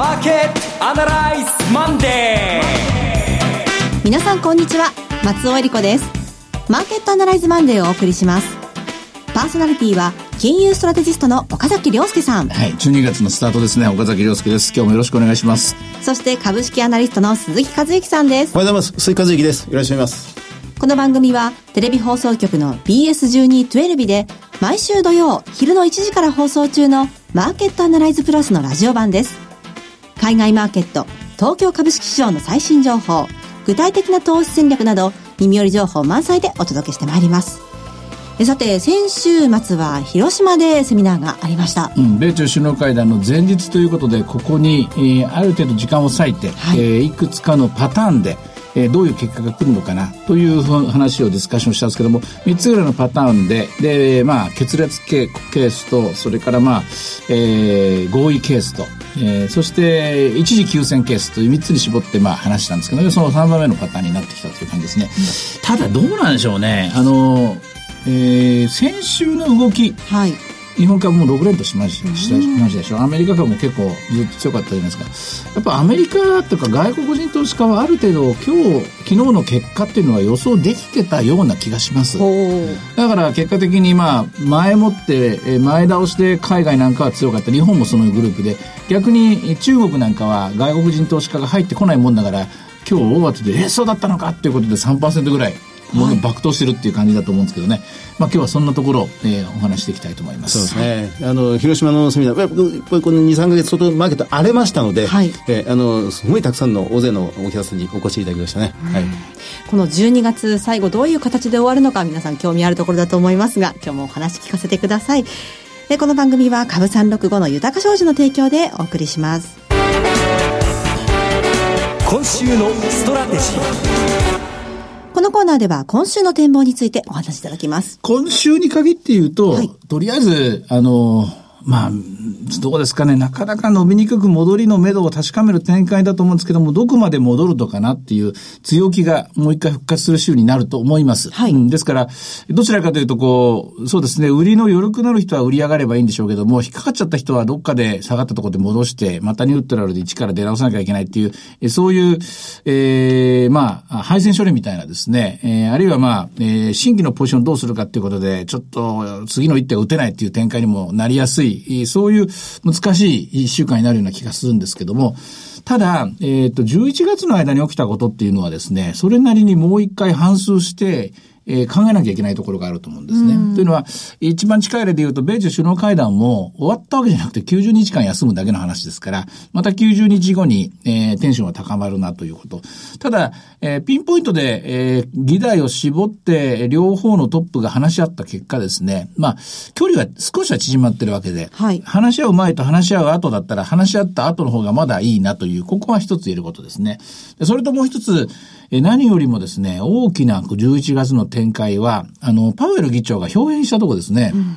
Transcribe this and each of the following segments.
マーケットアナライズマンデー皆さんこんにちは。松尾英里子です。マーケットアナライズマンデーをお送りします。パーソナリティは金融ストラテジストの岡崎良介さん。はい12月のスタートですね。岡崎良介です。今日もよろしくお願いします。そして株式アナリストの鈴木一之さんです。おはようございます。鈴木一之です。よろしくお願いします。この番組はテレビ放送局の BS1212 で毎週土曜昼の1時から放送中のマーケットアナライズプラスのラジオ版です。海外マーケット、東京株式市場の最新情報、具体的な投資戦略など耳寄り情報満載でお届けしてまいります。さて、先週末は広島でセミナーがありました。うん、米中首脳会談の前日ということで、ここに、えー、ある程度時間を割いて、はいえー、いくつかのパターンで、えー、どういう結果が来るのかなという話をディスカッションしたんですけども3つぐらいのパターンでで、まあ、決裂ケースとそれから、まあえー、合意ケースと、えー、そして一時休戦ケースという3つに絞って、まあ、話したんですけどその3番目のパターンになってきたという感じですね。ただどうなんでしょうね。あの、えー、先週の動き、はい日本株も6連としましたでしょ？アメリカ株も結構ずっと強かったじゃないですか。やっぱアメリカとか外国人投資家はある程度今日昨日の結果っていうのは予想できてたような気がします。だから結果的にまあ前もって前倒しで海外なんかは強かった。日本もそのグループで。逆に中国なんかは外国人投資家が入ってこないもんだから今日大当てでえそうだったのかっていうことで3%ぐらいもの爆投してるっていう感じだと思うんですけどね、まあ、今日はそんなところを、えー、お話していきたいと思います。そうですね。あの広島のセミナーこれこの23か月外マーケット荒れましたので、はい、えー、あのすごいたくさんの大勢のお客さんにお越しいただきましたね、はい、この12月最後どういう形で終わるのか皆さん興味あるところだと思いますが今日もお話聞かせてください。でこの番組は株365の豊か商事の提供でお送りします。今週のストラテジー。このコーナーでは今週の展望についてお話しいただきます。今週に限って言うと、はい、とりあえず、あの、まあ、どうですかね、なかなか伸びにくく戻りの目処を確かめる展開だと思うんですけども、どこまで戻るのかなっていう強気がもう一回復活する週になると思います。はい。うん、ですから、どちらかというと、こう、そうですね、売りの余力のある人は売り上がればいいんでしょうけども、引っかかっちゃった人はどっかで下がったところで戻して、またニュートラルで一から出直さなきゃいけないっていう、そういう、ええー、まあ、配線処理みたいなですね、えー、あるいはまあ、えー、新規のポジションどうするかっていうことで、ちょっと次の一手を打てないっていう展開にもなりやすいそういう難しい一週間になるような気がするんですけども、ただ、えっ、ー、と、11月の間に起きたことっていうのはですね、それなりにもう一回反数して、えー、考えなきゃいけないところがあると思うんですね。というのは、一番近い例で言うと、米中首脳会談も終わったわけじゃなくて90日間休むだけの話ですから、また90日後に、えー、テンションが高まるなということ。ただ、えー、ピンポイントで、えー、議題を絞って、両方のトップが話し合った結果ですね、まあ、距離は少しは縮まってるわけで、はい、話し合う前と話し合う後だったら、話し合った後の方がまだいいなという、ここは一つ言えることですね。それともう一つ、え何よりもですね、大きな11月の展開は、あの、パウエル議長が表現したところですね。うん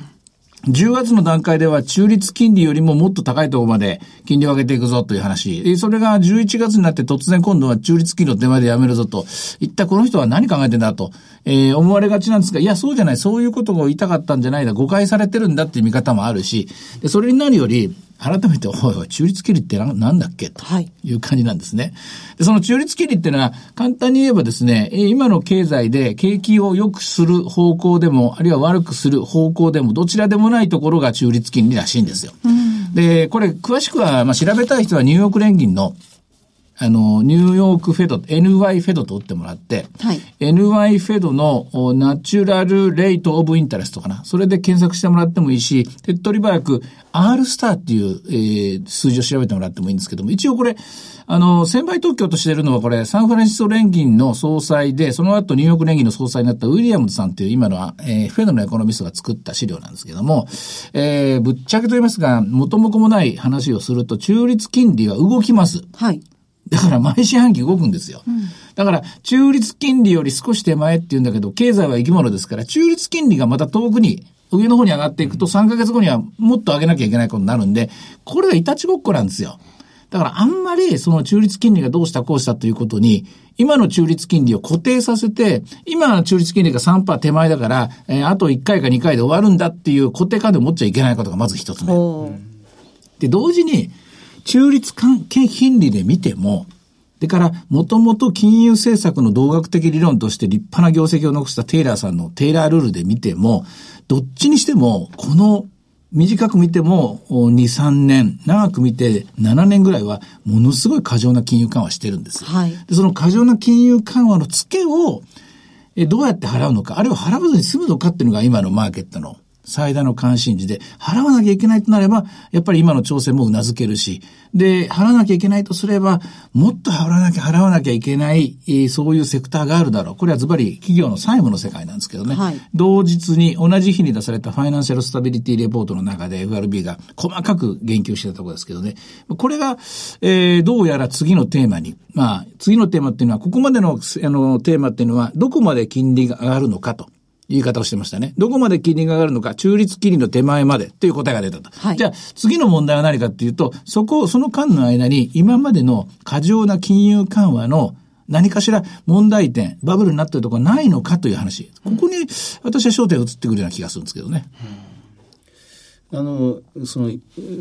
10月の段階では中立金利よりももっと高いところまで金利を上げていくぞという話。それが11月になって突然今度は中立金利を手前でやめるぞと。一体この人は何考えてんだと、えー、思われがちなんですが、いや、そうじゃない。そういうことを言いたかったんじゃないだ。誤解されてるんだっていう見方もあるし、でそれになるより、改めて、おいおい、中立金利ってなんだっけ？という感じなんですね。で、その中立金利っていうのは、簡単に言えばですね、今の経済で景気を良くする方向でも、あるいは悪くする方向でも、どちらでもないところが中立金利らしいんですよ。うん、で、これ、詳しくは、まあ、調べたい人はニューヨーク連銀のあの、ニューヨークフェド、NY フェドと打ってもらって、はい、NY フェドのナチュラルレイトオブインタレストかな。それで検索してもらってもいいし、手っ取り早く R スターっていう、えー、数字を調べてもらってもいいんですけども、一応これ、あの、専売特許としているのはこれ、サンフランシスコ連銀の総裁で、その後ニューヨーク連銀の総裁になったウィリアムズさんという今の、えー、フェドのエコノミストが作った資料なんですけども、えー、ぶっちゃけと言いますが、元も子もない話をすると、中立金利は動きます。はい。だから毎四半期動くんですよ。うん、だから、中立金利より少し手前って言うんだけど、経済は生き物ですから、中立金利がまた遠くに、上の方に上がっていくと3ヶ月後にはもっと上げなきゃいけないことになるんで、これはいたちごっこなんですよ。だからあんまりその中立金利がどうしたこうしたということに、今の中立金利を固定させて、今の中立金利が3%手前だから、えー、あと1回か2回で終わるんだっていう固定感で持っちゃいけないことがまず一つ目。で、同時に、中立関係金利で見ても、でから、もともと金融政策の同学的理論として立派な業績を残したテイラーさんのテイラールールで見ても、どっちにしても、この短く見ても2、3年、長く見て7年ぐらいは、ものすごい過剰な金融緩和してるんです。はい、でその過剰な金融緩和の付けを、えどうやって払うのか、あるいは払わずに済むのかっていうのが今のマーケットの最大の関心事で、払わなきゃいけないとなれば、やっぱり今の調整も頷けるし、で、払わなきゃいけないとすれば、もっと払わなきゃ、払わなきゃいけない、えー、そういうセクターがあるだろう。これはズバリ企業の債務の世界なんですけどね。はい、同日に同じ日に出されたファイナンシャルスタビリティレポートの中で FRB が細かく言及してたところですけどね。これが、えー、どうやら次のテーマに、まあ、次のテーマっていうのは、ここまでの、あの、テーマっていうのは、どこまで金利が上がるのかと。言い方をしてましたね。どこまで金利が上がるのか、中立金利の手前までという答えが出たと。はい、じゃあ、次の問題は何かっていうと、そこ、その間の間に今までの過剰な金融緩和の何かしら問題点、バブルになってるところないのかという話。ここに私は焦点が移ってくるような気がするんですけどね。うんあの、その、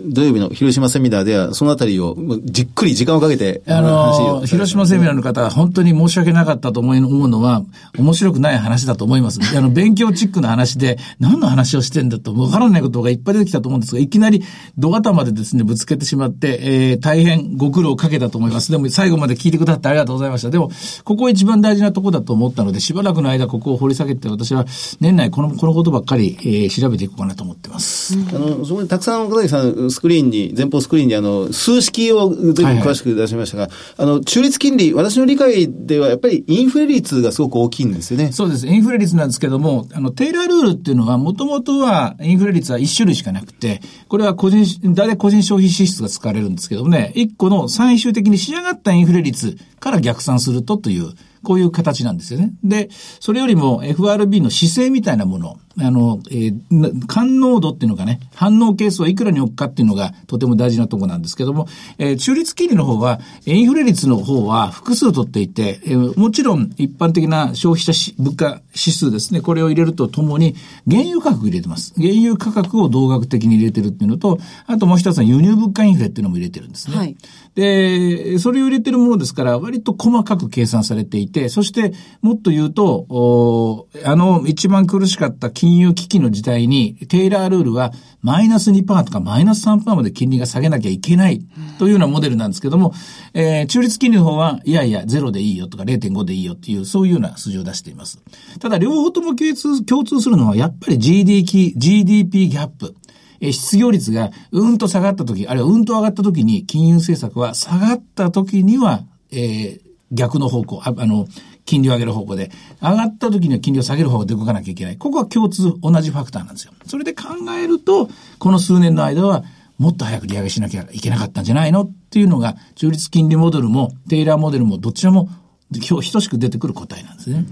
土曜日の広島セミナーでは、そのあたりを、じっくり時間をかけて、あの、広島セミナーの方は本当に申し訳なかったと思い、思うのは、面白くない話だと思います。あの、勉強チックな話で、何の話をしてんだと、わからないことがいっぱい出てきたと思うんですが、いきなり、ドア頭でですね、ぶつけてしまって、えー、大変ご苦労をかけたと思います。でも、最後まで聞いてくださってありがとうございました。でも、ここ一番大事なところだと思ったので、しばらくの間、ここを掘り下げて、私は、年内この、このことばっかり、えー、調べていこうかなと思ってます。あの、そこにたくさん小崎さん、スクリーンに、前方スクリーンにあの、数式を全部詳しく出しましたが、はいはい、あの、中立金利、私の理解ではやっぱりインフレ率がすごく大きいんですよね。そうです。インフレ率なんですけども、あの、テイラールールっていうのは、もともとはインフレ率は1種類しかなくて、これは個人、大体個人消費支出が使われるんですけどもね、1個の最終的に仕上がったインフレ率から逆算するとという、こういう形なんですよね。で、それよりも FRB の姿勢みたいなもの、あの、えー、感能度っていうのがね、反応係数はいくらに置くかっていうのがとても大事なとこなんですけども、えー、中立金利の方は、インフレ率の方は複数取っていて、えー、もちろん一般的な消費者物価指数ですね、これを入れるとともに、原油価格入れてます。原油価格を同額的に入れてるっていうのと、あともう一つは輸入物価インフレっていうのも入れてるんですね。はい。で、それを入れてるものですから、割と細かく計算されていて、そしてもっと言うと、おあの一番苦しかった金融危機の時代に、テイラールールはマイナス2%とかマイナス3%まで金利が下げなきゃいけないというようなモデルなんですけども、えー、中立金利の方は、いやいや、0でいいよとか0.5でいいよっていう、そういうような数字を出しています。ただ、両方とも共通共通するのは、やっぱり GDP, GDP ギャップ。え失業率がうんと下がった時、あるいはうんと上がった時に金融政策は下がった時には、えー、逆の方向、ああの、金利を上げる方向で、上がった時には金利を下げる方向で動かなきゃいけない。ここは共通、同じファクターなんですよ。それで考えると、この数年の間は、もっと早く利上げしなきゃいけなかったんじゃないのっていうのが、中立金利モデルも、テイラーモデルも、どちらも、今日等しく出てくる答えなんですね。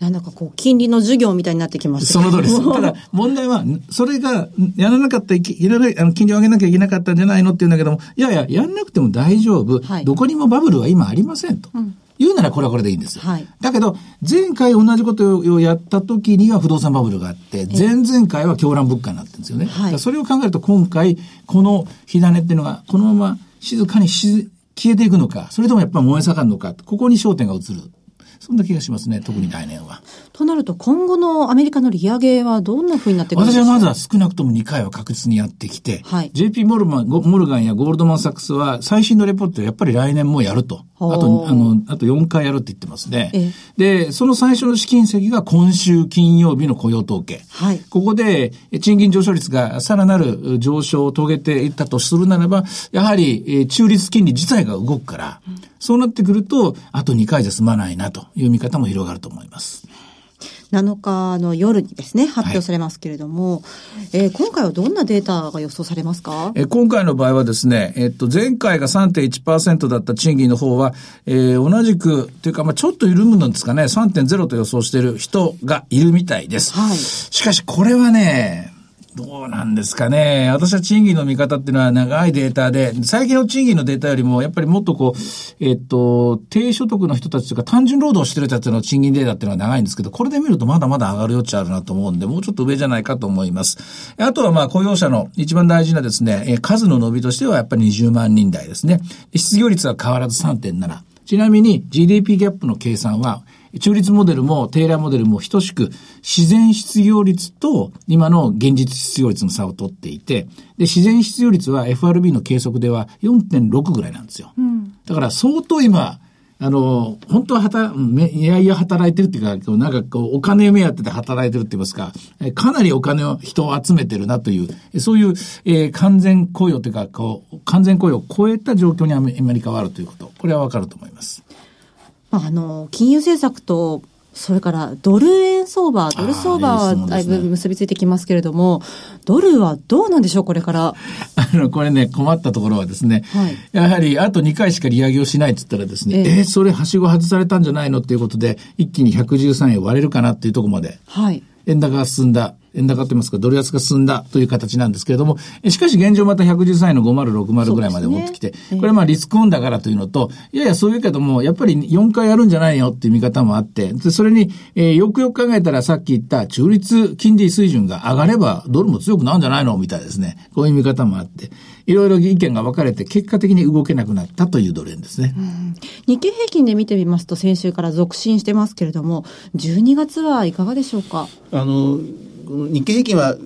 なんだかこう、金利の授業みたいになってきますその通りです。ただ、問題は、それが、やらなかった、いらない、あの、金利を上げなきゃいけなかったんじゃないのって言うんだけども、いやいや、やんなくても大丈夫。はい、どこにもバブルは今ありませんと。うん言うならこれはこれでいいんですよ。はい、だけど、前回同じことをやった時には不動産バブルがあって、前々回は狂乱物価になってるんですよね。はい、それを考えると今回、この火種っていうのが、このまま静かに消えていくのか、それともやっぱり燃え盛るのか、ここに焦点が移る。そんな気がしますね、特に来年は。となると、今後のアメリカの利上げはどんなふうになってくるんですか？私はまずは少なくとも2回は確実にやってきて、はい、JP モルマン、モルガンやゴールドマンサックスは最新のレポートやっぱり来年もやると。あと、あの、あと4回やるって言ってますね。で、その最初の試金石が今週金曜日の雇用統計。はい、ここで賃金上昇率がさらなる上昇を遂げていったとするならば、やはり中立金利自体が動くから、うん、そうなってくると、あと2回じゃ済まないなという見方も広がると思います。7日の夜にですね、発表されますけれども、はい、えー、今回はどんなデータが予想されますか？えー、今回の場合はですね、えっと、前回が3.1%だった賃金の方は、えー、同じく、というか、まあちょっと緩むんですかね、3.0と予想している人がいるみたいです。はい。しかし、これはね、どうなんですかね。私は賃金の見方っていうのは長いデータで、最近の賃金のデータよりも、やっぱりもっとこう、えっと、低所得の人たちとか単純労働してる人たちの賃金データっていうのは長いんですけど、これで見るとまだまだ上がる余地あるなと思うんで、もうちょっと上じゃないかと思います。あとはまあ雇用者の一番大事なですね、数の伸びとしてはやっぱり20万人台ですね。失業率は変わらず3.7。ちなみに GDP ギャップの計算は、中立モデルもテーラーモデルも等しく、自然失業率と今の現実失業率の差を取っていて、で、自然失業率は FRB の計測では4.6ぐらいなんですよ。うん、だから相当今、あの、本当は働、いやいや働いてるっていうか、なんかこう、お金目当てで働いてるって言いますか、かなりお金を、人を集めてるなという、そういう、えー、完全雇用というか、こう、完全雇用を超えた状況にアメリカはあるということ、これはわかると思います。あの、金融政策とそれからドル円相場、ドル相場はだいぶ結びついてきますけれども、ドルはどうなんでしょう、これから？あの、これね、困ったところはですね、はい、やはりあと2回しか利上げをしないって言ったらですね、えー、えー、それはしご外されたんじゃないのっていうことで、一気に113円割れるかなっていうところまで、はい、円高が進んだ。円高って言いますか、ドル安が進んだという形なんですけれども、しかし現状また113円の5060ぐらいまで持ってきて、ね、これはまあリスクオンだからというのと、いやいやそういうけども、やっぱり4回やるんじゃないよっていう見方もあって、でそれに、えー、よくよく考えたらさっき言った中立金利水準が上がればドルも強くなるんじゃないのみたいですね。こういう見方もあって。いろいろ意見が分かれて、結果的に動けなくなったというドル円ですね。日経平均で見てみますと、先週から続伸してますけれども、12月はいかがでしょうか？あの、日経平均は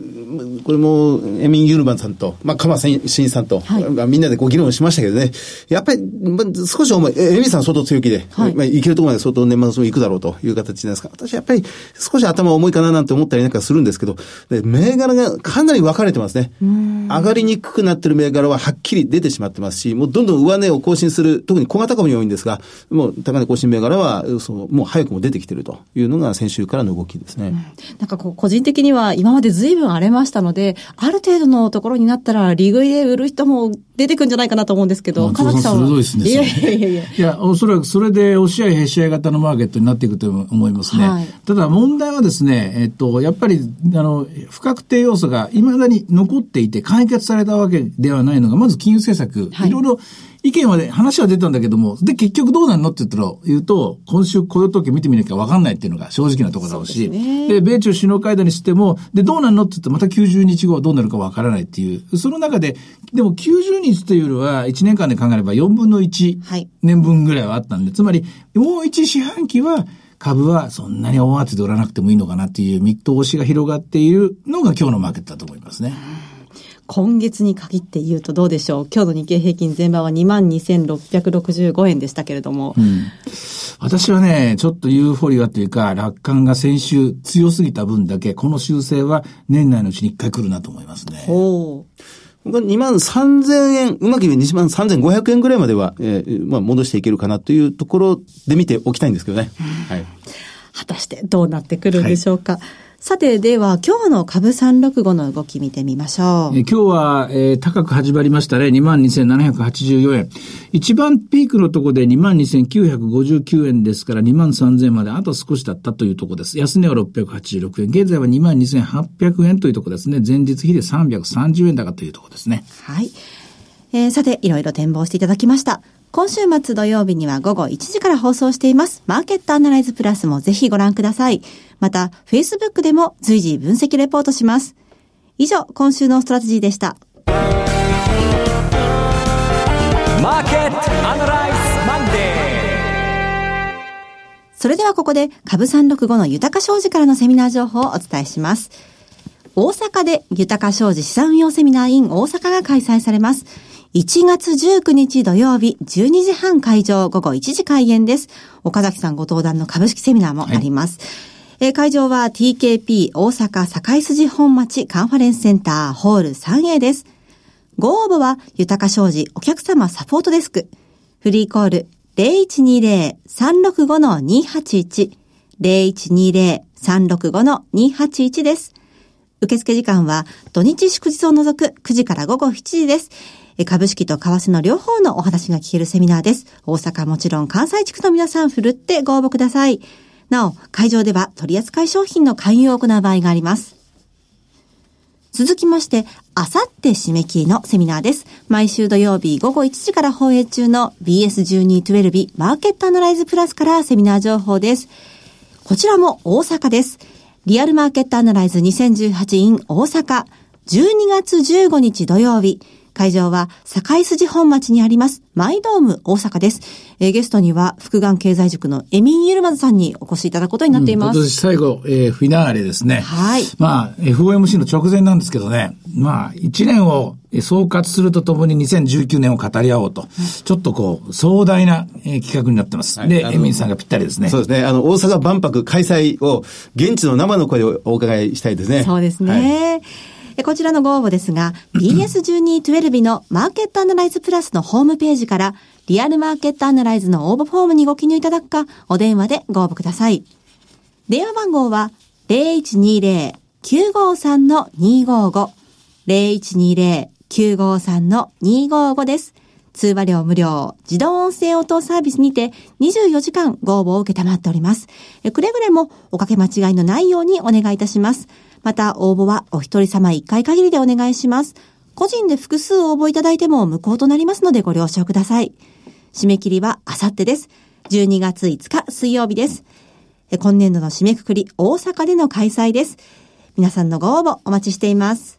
これも、エミン・ユルマンさんと、まあ、鎌真一さんと、はい、みんなでご議論しましたけどね、やっぱり、まあ、少し重い、エミンさん相当強気で、はい、まあ、いけるところまで相当年末も行くだろうという形なんですが、私やっぱり少し頭重いかななんて思ったりなんかするんですけど、で銘柄がかなり分かれてますね。上がりにくくなってる銘柄ははっきり出てしまってますし、もうどんどん上値を更新する、特に小型株に多いんですが、もう高値更新銘柄は、そのもう早くも出てきてるというのが先週からの動きですね。うん、なんかこう、個人的には今まで随分荒れましたので、ある程度のところになったら、利食いで売る人も出てくるんじゃないかなと思うんですけど、川木さんは？鋭いですね。いやいやいやいや。いや、おそらくそれで押し合いへし合い型のマーケットになっていくと思いますね。はい、ただ問題はですね、えっと、やっぱり、あの、不確定要素が未だに残っていて解決されたわけではないのが、まず金融政策。はい、いろいろ意見はね、話は出たんだけども、で、結局どうなるのって言ったら、言うと、今週雇用統計見てみなきゃ分かんないっていうのが正直なところだろうし、で、ね、米中首脳会談にしても、で、どうなるのって言ってまた90日後はどうなるか分からないっていう、その中で、でも90日というよりは、1年間で考えれば4分の1年分ぐらいはあったんで、はい、つまり、もう1四半期は、株はそんなに大当てで売らなくてもいいのかなっていう見通しが広がっているのが今日のマーケットだと思いますね。今月に限って言うとどうでしょう？今日の日経平均前場は22,665円でしたけれども、うん、私はね、ちょっとユーフォリアというか、楽観が先週強すぎた分だけ、この修正は年内のうちに一回来るなと思いますね。お2万3000円、うまく言えば2万3500円ぐらいまでは、えー、まあ戻していけるかなというところで見ておきたいんですけどね。はい。果たしてどうなってくるんでしょうか？はいさて、では、今日の株365の動き見てみましょう。え今日は、えー、高く始まりましたね。22,784円。一番ピークのとこで22,959円ですから23,000まであと少しだったというところです。安値は686円。現在は22,800円というところですね。前日比で330円高というところですね。はい。えー、さて、いろいろ展望していただきました。今週末土曜日には午後1時から放送しています。マーケットアナライズプラスもぜひご覧ください。また、Facebook でも随時分析レポートします。以上、今週のストラテジーでした。マーケットアナライズマンデーそれではここで株365の豊商事からのセミナー情報をお伝えします。大阪で豊か商事資産運用セミナー in 大阪が開催されます。1月19日土曜日12時半会場午後1時開演です。岡崎さんご登壇の株式セミナーもあります。はい、会場は TKP 大阪堺筋本町カンファレンスセンターホール 3A です。ご応募は豊か商事お客様サポートデスク。フリーコール0120-365-281 0120-365-281です。受付時間は土日祝日を除く9時から午後7時です。株式と為替の両方のお話が聞けるセミナーです。大阪もちろん関西地区の皆さんふるってご応募ください。なお、会場では取扱い商品の勧誘を行う場合があります。続きまして、あさって締め切りのセミナーです。毎週土曜日午後1時から放映中の BS1212 マーケットアナライズプラスからセミナー情報です。こちらも大阪です。リアルマーケットアナライズ2018 in 大阪。12月15日土曜日。会場は堺筋本町にありますマイドーム大阪です。えーゲストには福眼経済塾のエミン・ユルマズさんにお越しいただくことになっています。今年最後、えーフィナーレですね。はいまあ、FOMC の直前なんですけどね。まあ、1年をえー総括するとともに2019年を語り合おうと。ちょっとこう、壮大な、えー企画になってます。で、はいあのエミンさんがぴったりですね。そうですね。あの、大阪万博開催を、現地の生の声をお伺いしたいですね。そうですはいね。えこちらのご応募ですが、BS1212 のマーケットアナライズプラスのホームページから、リアルマーケットアナライズの応募フォームにご記入いただくか、お電話でご応募ください。電話番号は、0120-953-255、0120-953-255です。通話料無料、自動音声応答サービスにて24時間ご応募を受けたまっております。くれぐれもおかけ間違いのないようにお願いいたします。また応募はお一人様一回限りでお願いします。個人で複数応募いただいても無効となりますのでご了承ください。締め切りはあさってです。12月5日水曜日です。今年度の締めくくり大阪での開催です。皆さんのご応募お待ちしています。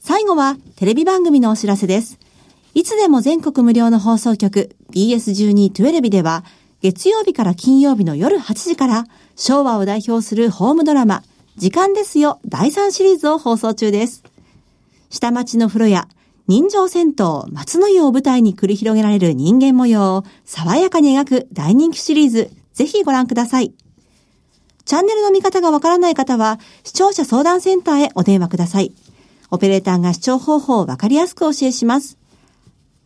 最後はテレビ番組のお知らせです。いつでも全国無料の放送局 BS1212 では月曜日から金曜日の夜8時から昭和を代表するホームドラマ時間ですよ第3シリーズを放送中です。下町の風呂や人情銭湯松の湯を舞台に繰り広げられる人間模様を爽やかに描く大人気シリーズぜひご覧ください。チャンネルの見方がわからない方は視聴者相談センターへお電話ください。オペレーターが視聴方法をわかりやすくお教えします。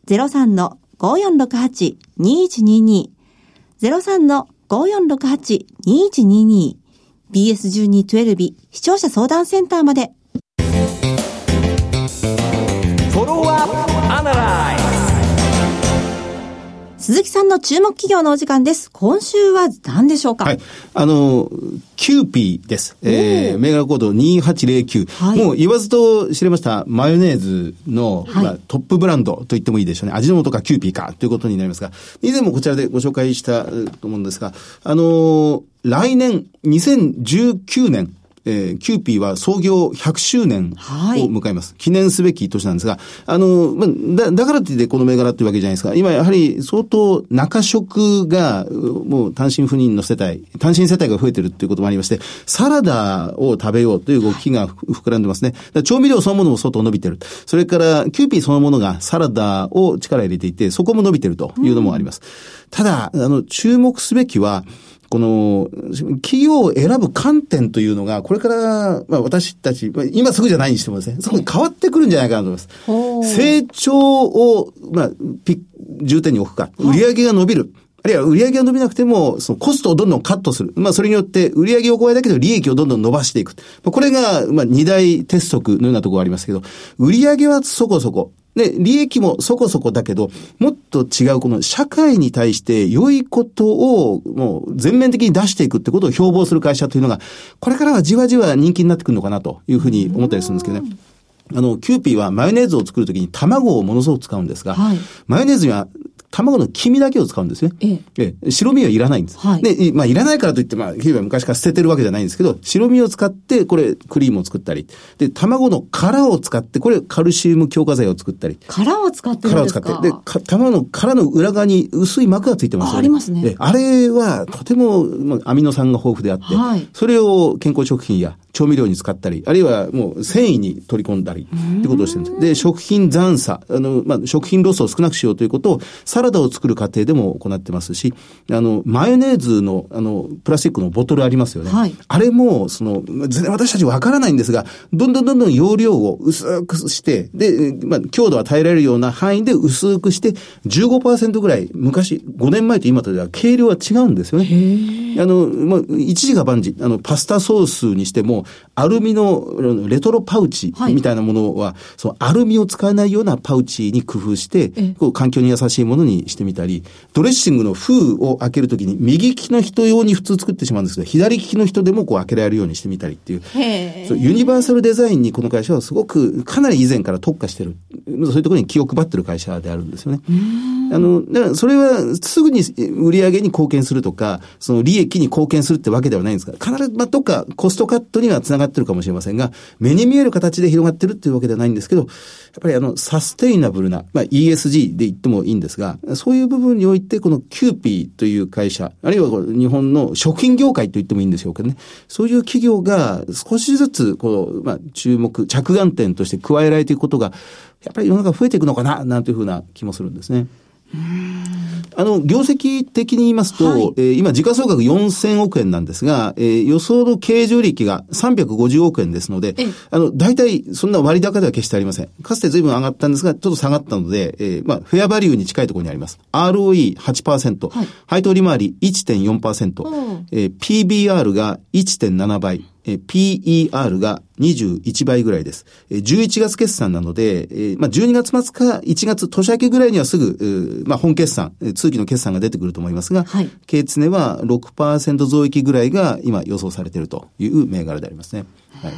03-5468-2122 03-5468-2122 BS1212 視聴者相談センターまで。鈴木さんの注目企業のお時間です。今週は何でしょうか？はい。あの、キューピーです。えー、銘柄コード2809。はいもう言わずと知れましたマヨネーズの、はいまあ、トップブランドと言ってもいいでしょうね。味の素かキューピーかということになりますが、以前もこちらでご紹介したえーと思うんですが、あのー来年、2019年、えーキューピーは創業100周年をはい迎えます。記念すべき年なんですが、あの、まあ、だ、だからといってこの銘柄っていうわけじゃないですか。今やはり相当中食が、うもう単身赴任の世帯、単身世帯が増えてるっていうこともありまして、サラダを食べようという動きがふ膨らんでますね。調味料そのものも相当伸びてる。それから、キューピーそのものがサラダを力入れていて、そこも伸びてるというのもあります。ただ、あの、注目すべきは、この、企業を選ぶ観点というのが、これから、まあ私たち、まあ今すぐじゃないにしてもですね、そこに変わってくるんじゃないかなと思います。成長を、まあ、ピ重点に置くか、売上が伸びる。あるいは売上が伸びなくても、そのコストをどんどんカットする。まあ、それによって売上を超えだけど利益をどんどん伸ばしていく。まあ、これが、まあ、二大鉄則のようなところがありますけど、売上はそこそこ。で、利益もそこそこだけど、もっと違うこの社会に対して良いことをもう全面的に出していくってことを標榜する会社というのが、これからはじわじわ人気になってくるのかなというふうに思ったりするんですけどね。あの、キューピーはマヨネーズを作るときに卵をものすごく使うんですが、はいマヨネーズには卵の黄身だけを使うんですね。えええ白身はいらないんです。はいで、いまあ、いらないからといって、まあ、キューピーは昔から捨ててるわけじゃないんですけど、白身を使って、これ、クリームを作ったり、で、卵の殻を使って、これ、カルシウム強化剤を作ったり、殻を使ってるん殻をですか？使って。で、か卵の殻の裏側に薄い膜がついてますよね。あありますねであれは、とても、まあ、アミノ酸が豊富であって、はいそれを健康食品や調味料に使ったり、あるいはもう繊維に取り込んだり、ってことをしてるんです。で、食品残差、あの、まあ、食品ロスを少なくしようということを、サラダを作る過程でも行ってますし、あの、マヨネーズの、あの、プラスチックのボトルありますよね。はい。あれも、その、全然私たちわからないんですが、どんどんどんどん容量を薄くして、で、まあ、強度が耐えられるような範囲で薄くして、15%ぐらい、昔、5年前と今とでは軽量は違うんですよね。あの、まあ、一時が万事、あの、パスタソースにしても、アルミのレトロパウチはい。みたいなものは、そのアルミを使わないようなパウチに工夫して、こう環境に優しいものににしてみたり、ドレッシングの封を開けるときに、右利きの人用に普通作ってしまうんですけど、左利きの人でもこう開けられるようにしてみたりっていう。そうユニバーサルデザインにこの会社はすごく、かなり以前から特化してる。そういうところに気を配ってる会社であるんですよね。あの、だからそれはすぐに売り上げに貢献するとか、その利益に貢献するってわけではないんですが、必ず、まあ、どっかコストカットには繋がってるかもしれませんが、目に見える形で広がってるっていうわけではないんですけど、やっぱりあの、サステイナブルな、まあ、ESG で言ってもいいんですが、そういう部分において、このキューピーという会社、あるいは日本の食品業界と言ってもいいんでしょうけどね、そういう企業が少しずつ、こう、まあ、注目、着眼点として加えられていくことが、やっぱり世の中増えていくのかな、なんていうふうな気もするんですね。あの、業績的に言いますと、はい、えー、今、時価総額4000億円なんですが、えー、予想の経常利益が350億円ですので、あの、大体、そんな割高では決してありません。かつて随分上がったんですが、ちょっと下がったので、えー、まあ、フェアバリューに近いところにあります。ROE8%、はい、配当利回り1.4%、えー、PBR が1.7倍、PER が21倍ぐらいです。11月決算なので、まあ、12月末か1月年明けぐらいにはすぐ、まあ、本決算、通期の決算が出てくると思いますが、はい、経常は6%増益ぐらいが今予想されているという銘柄でありますね。はい、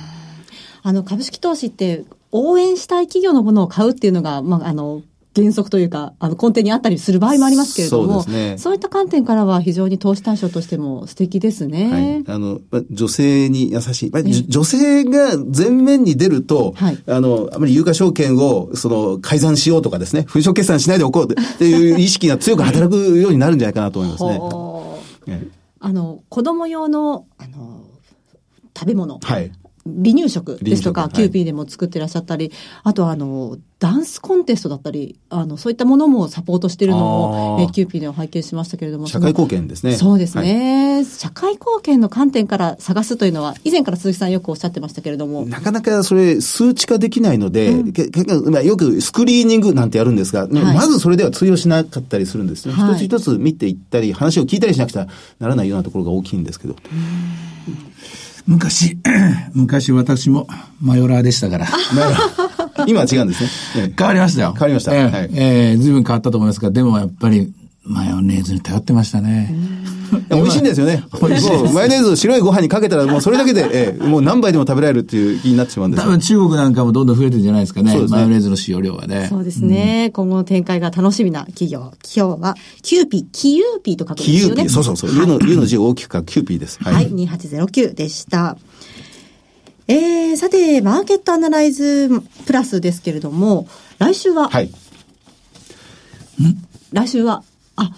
あの、株式投資って応援したい企業のものを買うっていうのが、まあ、あの、原則というか、あの、根底にあったりする場合もありますけれども、そうですね。そういった観点からは非常に投資対象としても素敵ですね。はい。あの、女性に優しい。まあ、女性が前面に出ると、はい、あの、あまり有価証券を、その、改ざんしようとかですね、粉飾決算しないでおこうっていう意識が強く働くようになるんじゃないかなと思いますね。あの、子供用の、あの、食べ物。はい。離乳食ですとか、キューピーでも作ってらっしゃったり、あとあの、ダンスコンテストだったり、あの、そういったものもサポートしているのを、えキューピーでは拝見しましたけれども。社会貢献ですね。そうですね、はい、社会貢献の観点から探すというのは、以前から鈴木さんよくおっしゃってましたけれども。なかなかそれ、数値化できないので、うん、まあ、よくスクリーニングなんてやるんですが、はい、まずそれでは通用しなかったりするんですね。はい、一つ一つ見ていったり、話を聞いたりしなくちゃならないようなところが大きいんですけど。昔、昔私もマヨラーでしたから。今は違うんですね。変わりましたよ。変わりました。えー、はい、えー、随分変わったと思いますが、でもやっぱりマヨネーズに頼ってましたね。美味しいんですよね。もうマヨネーズを白いご飯にかけたらもうそれだけで、えー、もう何杯でも食べられるっていう気になってしまうんです多分中国なんかもどんどん増えてるんじゃないですかね。ねマヨネーズの使用量はね。そうですね。うん、今後の展開が楽しみな企業。今日は、キューピー、キユーピーと書くんですよね。キユーピー、そうそうそう。はい、の、ユの字を大きく書くキューピーです。はい、はい、2809でした。えー、さて、マーケットアナライズプラスですけれども、来週は、はい。ん来週は、あ、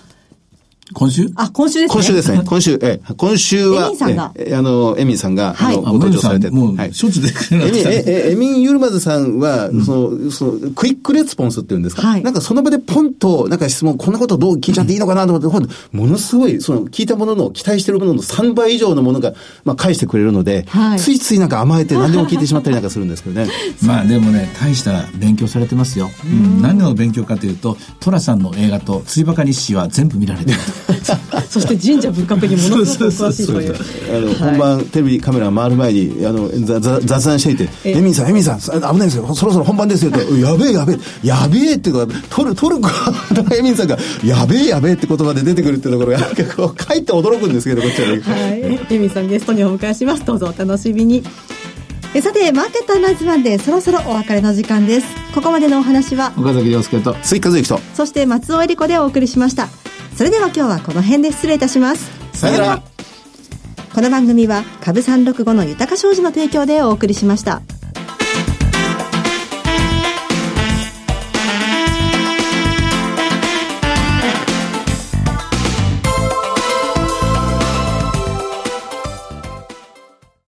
今週？あ、今週ですね。今週ですね。今週、え、今週は、エミンさんが、え、あの、エミンさんが、はい、あの、ご登場されて。もう、はい、しょっちゅうでエミン、え、エミン・ユルマズさんは、その、その、クイックレスポンスっていうんですか？はい。なんかその場でポンと、なんか質問、こんなことどう聞いちゃっていいのかなと思って、ものすごい、その、聞いたものの、期待してるものの3倍以上のものが、まあ、返してくれるので、はい、ついついなんか甘えて何でも聞いてしまったりなんかするんですけどね。まあ、でもね、大した勉強されてますよ。うん、何の勉強かというと、トラさんの映画と、ついばか日誌は全部見られてる。そして神社仏閣にものすごく詳しいという。あの、本番テレビカメラ回る前に、あの、雑談していて、エミンさん、エミンさん、危ないですよ、そろそろ本番ですよって、やべえやべえ、やべえっていうか、トル、トルコのエミンさんが、やべえやべえって言葉で出てくるっていうところが、なんかこう、書いて驚くんですけど、こっちはね。はい。エミンさんゲストにお迎えします。どうぞお楽しみに。えさてマーケットアナイズマンでそろそろお別れの時間ですここまでのお話は岡崎亮介と鈴木和之とそして松尾恵理子でお送りしましたそれでは今日はこの辺で失礼いたしますさよならこの番組は株365の豊か商事の提供でお送りしました。